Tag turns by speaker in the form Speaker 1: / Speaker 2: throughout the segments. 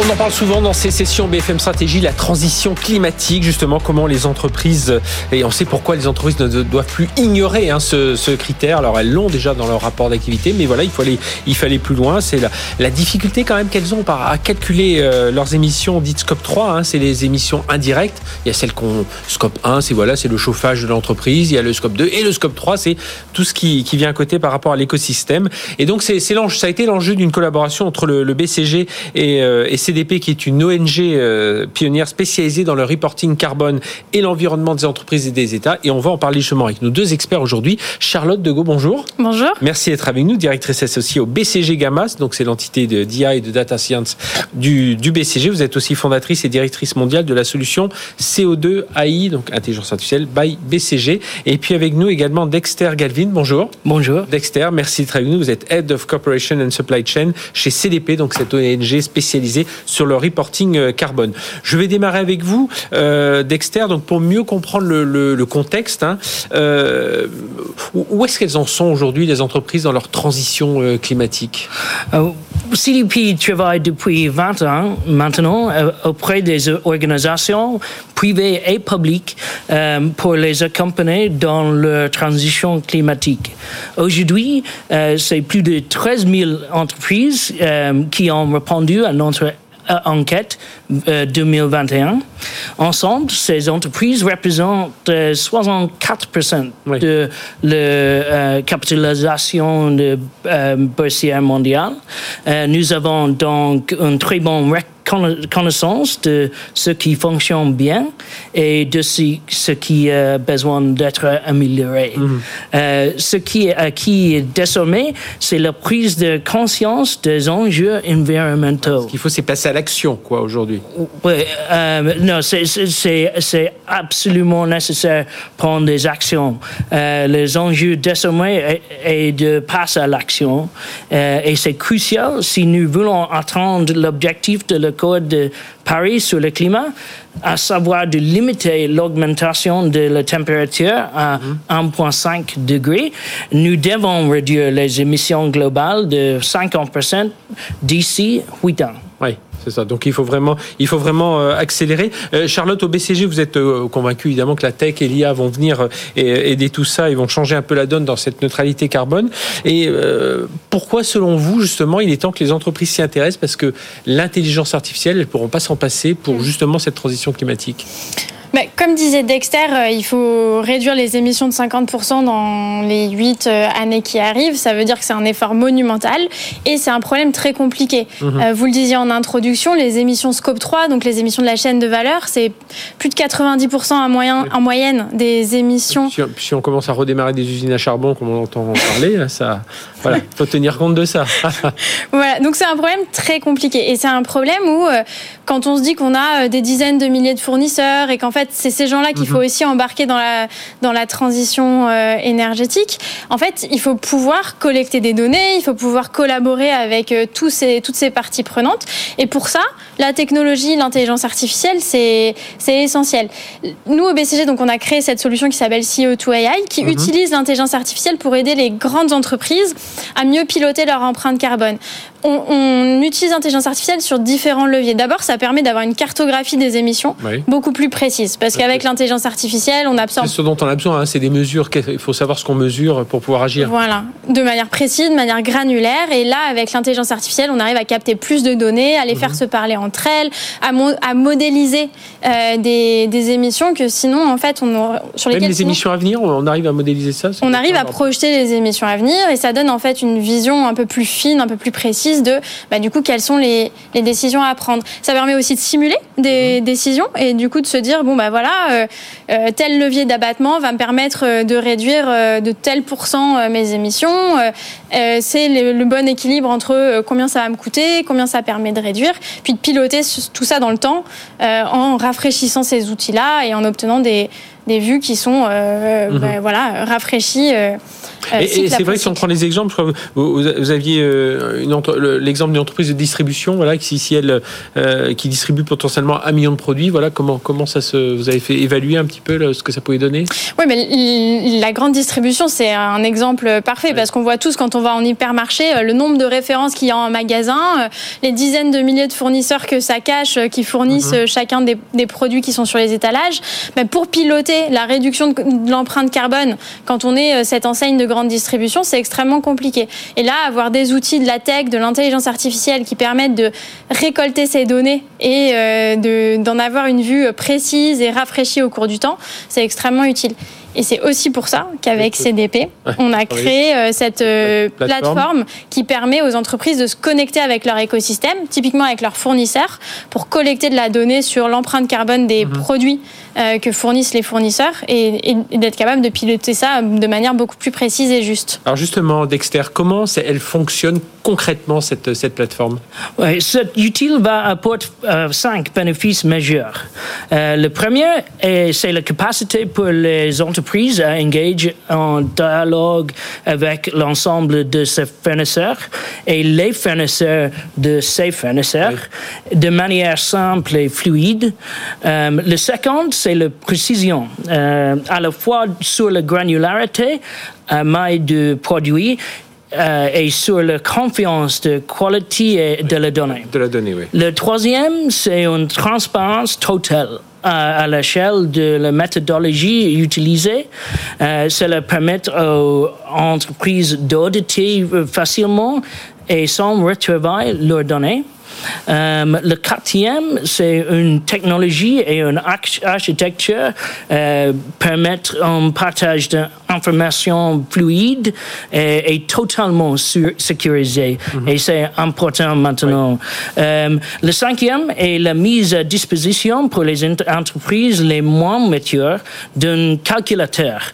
Speaker 1: On en parle souvent dans ces sessions BFM Stratégie, la transition climatique, justement, comment les entreprises, et on sait pourquoi les entreprises ne doivent plus ignorer hein, ce, critère. Alors elles l'ont déjà dans leur rapport d'activité, mais voilà, il faut aller, il aller plus loin. C'est la, difficulté quand même qu'elles ont à calculer euh, leurs émissions dites scope 3, hein, c'est les émissions indirectes. Il y a celles qu'on scope 1, c'est voilà, c'est le chauffage de l'entreprise. Il y a le scope 2 et le scope 3, c'est tout ce qui, vient à côté par rapport à l'écosystème. Et donc c'est, ça a été l'enjeu d'une collaboration entre le, BCG et, euh, et CDP, qui est une ONG euh, pionnière spécialisée dans le reporting carbone et l'environnement des entreprises et des États. Et on va en parler justement avec nos deux experts aujourd'hui. Charlotte Degault, bonjour.
Speaker 2: Bonjour.
Speaker 1: Merci d'être avec nous, directrice associée au BCG Gamas, donc c'est l'entité de d'IA et de data science du, du BCG. Vous êtes aussi fondatrice et directrice mondiale de la solution CO2 AI, donc intelligence artificielle, by BCG. Et puis avec nous également Dexter Galvin, bonjour.
Speaker 3: Bonjour.
Speaker 1: Dexter, merci d'être avec nous. Vous êtes Head of Corporation and Supply Chain chez CDP, donc cette ONG spécialisée sur le reporting euh, carbone. Je vais démarrer avec vous, euh, Dexter, donc pour mieux comprendre le, contexte. Hein, euh, où est-ce qu'elles en sont aujourd'hui, les entreprises, dans leur transition climatique?
Speaker 3: CDP travaille depuis 20 ans maintenant auprès des organisations privées et publiques pour les accompagner dans leur transition climatique. Aujourd'hui, c'est plus de 13 000 entreprises qui ont répondu à notre euh, enquête 2021. Euh, Ensemble, ces entreprises représentent 64% euh, de la capitalisation de, boursière mondiale. nous avons donc un très bon connaissance de ce qui fonctionne bien et de ce, qui a besoin d'être amélioré. Mhm. Euh, ce qui est acquis désormais, c'est la prise de conscience des enjeux environnementaux.
Speaker 1: Ce qu'il faut, c'est passer à l'action, quoi, aujourd'hui.
Speaker 3: Oui, euh, non, c'est absolument nécessaire de prendre des actions. Euh, les enjeux désormais est, de passer à l'action et c'est crucial si nous voulons atteindre l'objectif de la Code de Paris sur le climat, à savoir de limiter l'augmentation de la température à 1,5 mhm. degré. Nous devons réduire les émissions globales de 50% d'ici 8 ans.
Speaker 1: Oui. C'est ça. Donc il faut vraiment, il faut vraiment euh, accélérer. Euh, Charlotte, au BCG, vous êtes euh, convaincu évidemment que la tech et l'IA vont venir aider tout ça et vont changer un peu la donne dans cette neutralité carbone. Et pourquoi, selon vous, justement, il est temps que les entreprises s'y intéressent? Parce que l'intelligence artificielle, elles ne pourront pas s'en passer pour mm. justement cette transition climatique.
Speaker 2: Mais comme disait Dexter, euh, il faut réduire les émissions de 50% dans les 8 euh, années qui arrivent. Ça veut dire que c'est un effort monumental et c'est un problème très compliqué. Mhm. Euh, vous le disiez en introduction, les émissions Scope 3, donc les émissions de la chaîne de valeur, c'est plus de 90% en, moyen, en moyenne des émissions.
Speaker 1: Si, on commence à redémarrer des usines à charbon, comme on entend parler, ça, voilà, faut tenir compte de ça.
Speaker 2: voilà, donc c'est un problème très compliqué et c'est un problème où quand on se dit qu'on a des dizaines de milliers de fournisseurs et qu'en fait c'est ces gens-là qu'il faut mhm. aussi embarquer dans la, dans la transition euh, énergétique. En fait, il faut pouvoir collecter des données, il faut pouvoir collaborer avec euh, tous ces, toutes ces parties prenantes. Et pour ça, la technologie, l'intelligence artificielle, c'est essentiel. Nous, au BCG, donc, on a créé cette solution qui s'appelle CO2AI, qui mhm. utilise l'intelligence artificielle pour aider les grandes entreprises à mieux piloter leur empreinte carbone. On, on utilise l'intelligence artificielle sur différents leviers. D'abord, ça permet d'avoir une cartographie des émissions beaucoup plus précise. Parce qu'avec l'intelligence artificielle, on absorbe.
Speaker 1: C'est ce dont on a besoin, hein, c'est des mesures. Il faut savoir ce qu'on mesure pour pouvoir agir.
Speaker 2: Voilà, de manière précise, de manière granulaire. Et là, avec l'intelligence artificielle, on arrive à capter plus de données, à les faire mhm. se parler entre elles, à, à modéliser euh, des, des, émissions que sinon, en fait, on
Speaker 1: sur lesquelles. Même les émissions à venir, on arrive à modéliser ça
Speaker 2: On arrive à projeter les émissions à venir et ça donne en fait une vision un peu plus fine, un peu plus précise de, bah, du coup, quelles sont les, les décisions à prendre. Ça permet aussi de simuler des mhm. décisions et du coup de se dire, bon, bah voilà, euh, euh, tel levier d'abattement va me permettre euh, de réduire de tel pourcent mes émissions. c'est le, bon équilibre entre combien ça va me coûter, combien ça permet de réduire, puis de piloter tout ça dans le temps en rafraîchissant ces outils-là et en obtenant des, vues qui sont mhm. ben, voilà, rafraîchies
Speaker 1: et, c'est vrai que si on prend les exemples, vous, vous aviez l'exemple d'une entreprise de distribution, voilà, qui si elle qui distribue potentiellement un million de produits, voilà, comment comment ça se, vous avez fait évaluer un petit peu ce que ça pouvait donner?
Speaker 2: Oui, mais la grande distribution, c'est un exemple parfait parce qu'on voit tous quand on va en hypermarché le nombre de références qu'il y a en magasin, les dizaines de milliers de fournisseurs que ça cache, qui fournissent mhm. chacun des, des, produits qui sont sur les étalages. Mais pour piloter la réduction de l'empreinte carbone, quand on est cette enseigne de grande distribution, c'est extrêmement compliqué. Et là, avoir des outils de la tech, de l'intelligence artificielle qui permettent de récolter ces données et euh, d'en avoir une vue précise et rafraîchie au cours du temps, c'est extrêmement utile. Et c'est aussi pour ça qu'avec CDP, on a créé euh, cette euh, plateforme qui permet aux entreprises de se connecter avec leur écosystème, typiquement avec leurs fournisseurs, pour collecter de la donnée sur l'empreinte carbone des mhm. produits euh, que fournissent les fournisseurs et, d'être capable de piloter ça de manière beaucoup plus précise et juste.
Speaker 1: Alors justement, Dexter, comment elle fonctionne concrètement cette, cette plateforme?
Speaker 3: Oui, cet utile va apporter euh, cinq bénéfices majeurs. Euh, le premier, c'est la capacité pour les entreprises à engager en dialogue avec l'ensemble de ses fournisseurs et les fournisseurs de ces fournisseurs de manière simple et fluide. le second, c'est la précision, euh, à la fois sur la granularité euh, maille du produit euh, et sur la confiance de qualité de la donnée.
Speaker 1: De la donnée, oui.
Speaker 3: Le troisième, c'est une transparence totale à, l'échelle de la méthodologie utilisée. cela permet aux entreprises d'auditer facilement et sans retrouver leurs données. Euh, le quatrième, c'est une technologie et une architecture euh, permettre un partage d'informations fluide et, totalement sécurisé. Mhm. Et c'est important maintenant. Euh, le cinquième est la mise à disposition pour les entreprises les moins matures d'un calculateur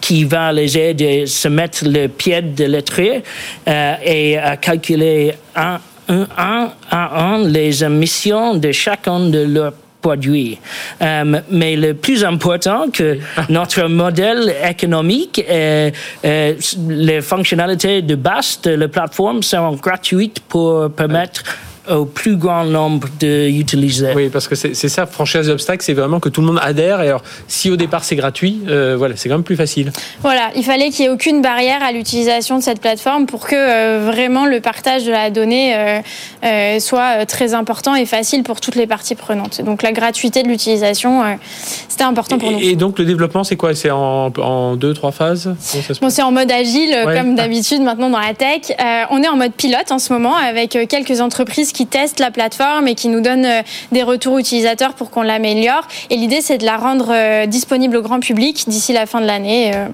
Speaker 3: qui va les aider à se mettre le pied de lettré et à calculer un un à un les émissions de chacun de leurs produits. Euh, mais le plus important que notre modèle économique et, les fonctionnalités de base de la plateforme sont gratuites pour permettre au plus grand nombre d'utilisateurs.
Speaker 1: Oui, parce que c'est ça, franchir les obstacles, c'est vraiment que tout le monde adhère. Et alors, si au départ c'est gratuit, euh, voilà, c'est quand même plus facile.
Speaker 2: Voilà, il fallait qu'il n'y ait aucune barrière à l'utilisation de cette plateforme pour que euh, vraiment le partage de la donnée euh, soit très important et facile pour toutes les parties prenantes. Donc la gratuité de l'utilisation, c'était important pour
Speaker 1: nous. Et donc le développement, c'est quoi? C'est en, en, deux, trois phases?
Speaker 2: Bon, C'est en mode agile, comme d'habitude maintenant dans la tech. on est en mode pilote en ce moment avec quelques entreprises qui testent la plateforme et qui nous donnent euh, des retours utilisateurs pour qu'on l'améliore. Et l'idée, c'est de la rendre euh, disponible au grand public d'ici la fin de l'année euh,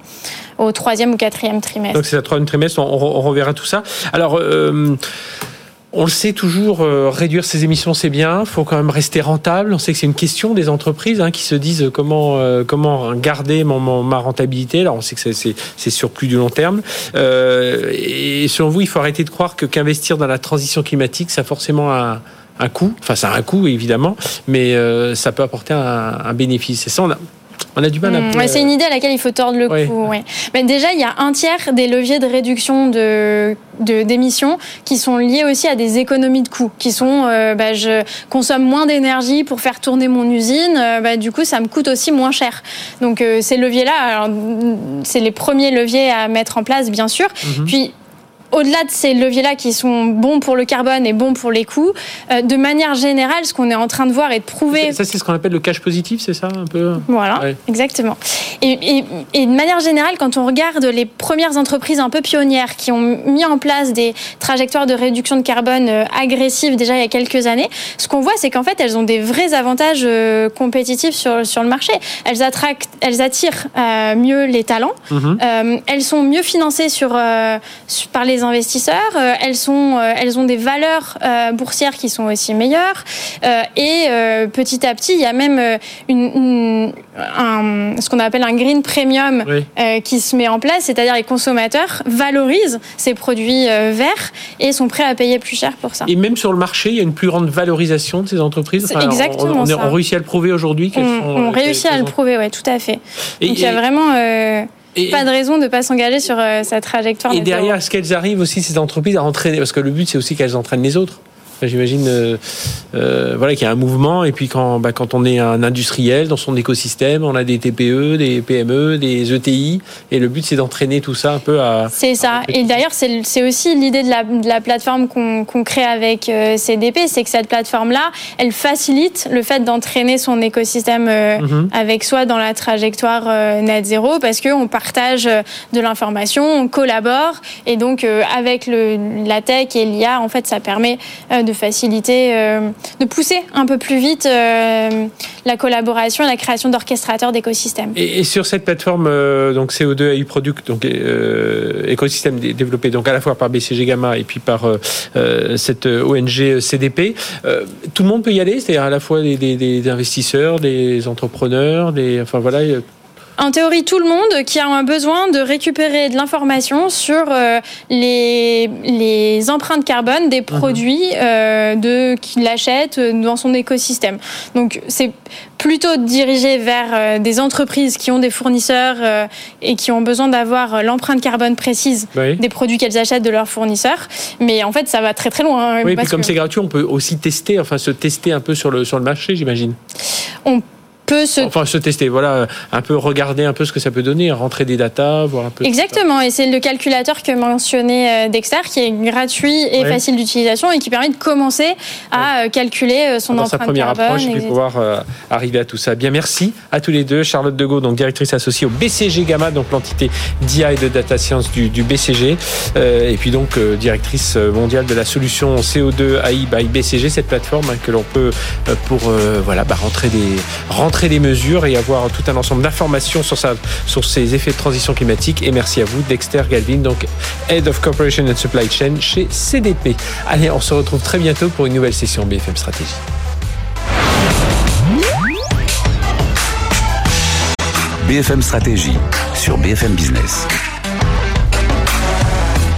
Speaker 2: au troisième ou quatrième trimestre.
Speaker 1: Donc c'est le troisième trimestre, on, reverra tout ça. Alors, on le sait toujours, réduire ses émissions c'est bien, il faut quand même rester rentable. On sait que c'est une question des entreprises hein, qui se disent comment comment garder mon, ma rentabilité. Alors on sait que c'est sur plus du long terme. et selon vous, il faut arrêter de croire que qu'investir dans la transition climatique, ça a forcément un, un coût. Enfin, ça a un coût évidemment, mais ça peut apporter un, un bénéfice. Et ça, on a, on a du mal à.
Speaker 2: Mmh, c'est une idée à laquelle il faut tordre le cou. Mais déjà, il y a un tiers des leviers de réduction de d'émissions qui sont liés aussi à des économies de coûts, qui sont euh, bah, je consomme moins d'énergie pour faire tourner mon usine, euh, bah, du coup ça me coûte aussi moins cher. Donc euh, ces leviers-là, c'est les premiers leviers à mettre en place bien sûr. Mmh. Puis au-delà de ces leviers-là qui sont bons pour le carbone et bons pour les coûts, euh, de manière générale, ce qu'on est en train de voir et de prouver.
Speaker 1: Ça, c'est ce qu'on appelle le cash positif, c'est ça un peu
Speaker 2: Voilà, exactement. Et, de manière générale, quand on regarde les premières entreprises un peu pionnières qui ont mis en place des trajectoires de réduction de carbone euh, agressives déjà il y a quelques années, ce qu'on voit, c'est qu'en fait, elles ont des vrais avantages euh, compétitifs sur, sur le marché. Elles, attractent, elles attirent mieux les talents, mhm. elles sont mieux financées sur, par les investisseurs. Euh, elles, sont, euh, elles ont des valeurs euh, boursières qui sont aussi meilleures. et petit à petit, il y a même une, ce qu'on appelle un green premium qui se met en place, c'est-à-dire les consommateurs valorisent ces produits verts et sont prêts à payer plus cher pour ça.
Speaker 1: Et même sur le marché, il y a une plus grande valorisation de ces entreprises.
Speaker 2: exactement
Speaker 1: on,
Speaker 2: ça.
Speaker 1: on, réussit à le prouver aujourd'hui.
Speaker 2: On, on réussit à le prouver, oui, tout à fait. Donc il y a vraiment pas de raison de ne pas s'engager sur sa trajectoire.
Speaker 1: Et derrière, est-ce qu'elles arrivent aussi, ces entreprises, à entraîner Parce que le but, c'est aussi qu'elles entraînent les autres. J'imagine euh, euh, voilà, qu'il y a un mouvement. Et puis quand, bah, quand on est un industriel dans son écosystème, on a des TPE, des PME, des ETI. Et le but, c'est d'entraîner tout ça un peu à.
Speaker 2: C'est ça. Et d'ailleurs, c'est aussi l'idée de la, de la, plateforme qu'on crée avec euh, CDP. C'est que cette plateforme-là, elle facilite le fait d'entraîner son écosystème mhm. avec soi dans la trajectoire net zéro parce qu'on partage de l'information, on collabore. Et donc, avec le, la tech et l'IA, en fait, ça permet de de faciliter, euh, de pousser un peu plus vite euh, la collaboration la création d'orchestrateurs d'écosystèmes.
Speaker 1: Et, sur cette plateforme euh, donc CO2 AI Product, donc écosystème développé donc à la fois par BCG Gamma et puis par cette ONG CDP, tout le monde peut y aller, c'est-à-dire à la fois des, des, investisseurs, des entrepreneurs, des enfin voilà
Speaker 2: en théorie tout le monde qui a un besoin de récupérer de l'information sur euh, les, les, empreintes carbone des mhm. produits euh, de qu'il achète dans son écosystème. Donc c'est plutôt dirigé vers euh, des entreprises qui ont des fournisseurs et qui ont besoin d'avoir l'empreinte carbone précise des produits qu'elles achètent de leurs fournisseurs. Mais en fait, ça va très très loin.
Speaker 1: Hein, oui, puis comme c'est gratuit, on peut aussi tester, enfin se tester un peu sur le, sur le marché, j'imagine.
Speaker 2: On se...
Speaker 1: Enfin, se tester, voilà, un peu regarder un peu ce que ça peut donner, rentrer des datas, voir un peu...
Speaker 2: Exactement, et c'est le calculateur que mentionnait euh, Dexter, qui est gratuit et facile d'utilisation et qui permet de commencer à euh, calculer euh, son Dans empreinte sa première approche,
Speaker 1: et pouvoir arriver à tout ça. Bien, merci à tous les deux. Charlotte Degault, donc directrice associée au BCG Gamma, donc l'entité d'IA et de data science du, BCG, et puis donc directrice mondiale de la solution CO2 AI by BCG, cette plateforme hein, que l'on peut pour voilà bah, rentrer des rentrer des mesures et avoir tout un ensemble d'informations sur, sur ces effets de transition climatique. Et merci à vous, Dexter Galvin, donc Head of Corporation and Supply Chain chez CDP. Allez, on se retrouve très bientôt pour une nouvelle session BFM Stratégie.
Speaker 4: BFM Stratégie sur BFM Business.